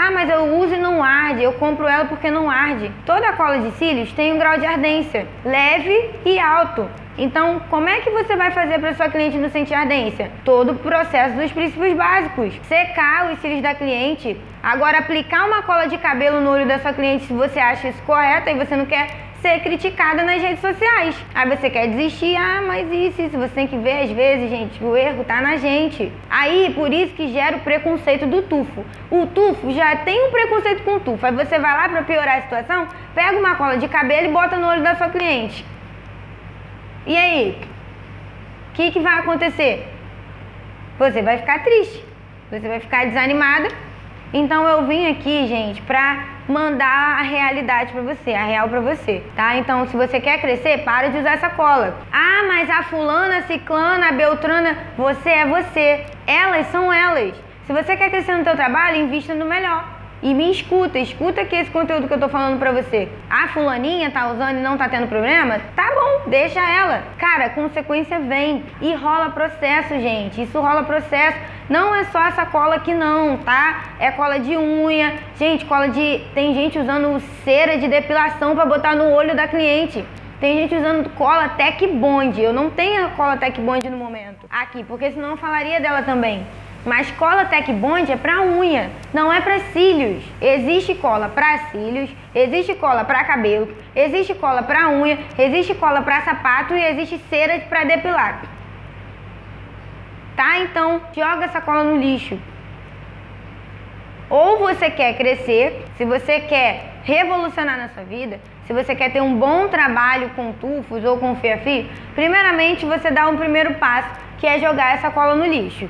Ah, mas eu uso e não arde, eu compro ela porque não arde. Toda cola de cílios tem um grau de ardência leve e alto. Então, como é que você vai fazer para sua cliente não sentir ardência? Todo o processo dos princípios básicos. Secar os cílios da cliente. Agora, aplicar uma cola de cabelo no olho da sua cliente se você acha isso correto e você não quer ser criticada nas redes sociais. Aí você quer desistir, ah, mas isso, isso. Você tem que ver, às vezes, gente, o erro tá na gente. Aí, por isso que gera o preconceito do tufo. O tufo já tem um preconceito com o tufo. Aí você vai lá para piorar a situação, pega uma cola de cabelo e bota no olho da sua cliente. E aí? O que, que vai acontecer? Você vai ficar triste, você vai ficar desanimada. Então eu vim aqui, gente, pra mandar a realidade para você, a real para você, tá? Então, se você quer crescer, para de usar essa cola. Ah, mas a fulana, a ciclana, a beltrana, você é você. Elas são elas. Se você quer crescer no teu trabalho, invista no melhor e me escuta, escuta que esse conteúdo que eu tô falando pra você. A fulaninha tá usando e não tá tendo problema? Tá deixa ela. Cara, consequência vem e rola processo, gente. Isso rola processo. Não é só essa cola aqui não, tá? É cola de unha. Gente, cola de tem gente usando cera de depilação para botar no olho da cliente. Tem gente usando cola Tech Bond. Eu não tenho a cola Tech Bond no momento aqui, porque senão eu falaria dela também. Mas cola Tech Bond é para unha, não é para cílios. Existe cola para cílios, existe cola para cabelo, existe cola para unha, existe cola para sapato e existe cera para depilar. Tá? Então, joga essa cola no lixo. Ou você quer crescer, se você quer revolucionar na sua vida, se você quer ter um bom trabalho com tufos ou com fia-fio, primeiramente você dá um primeiro passo, que é jogar essa cola no lixo.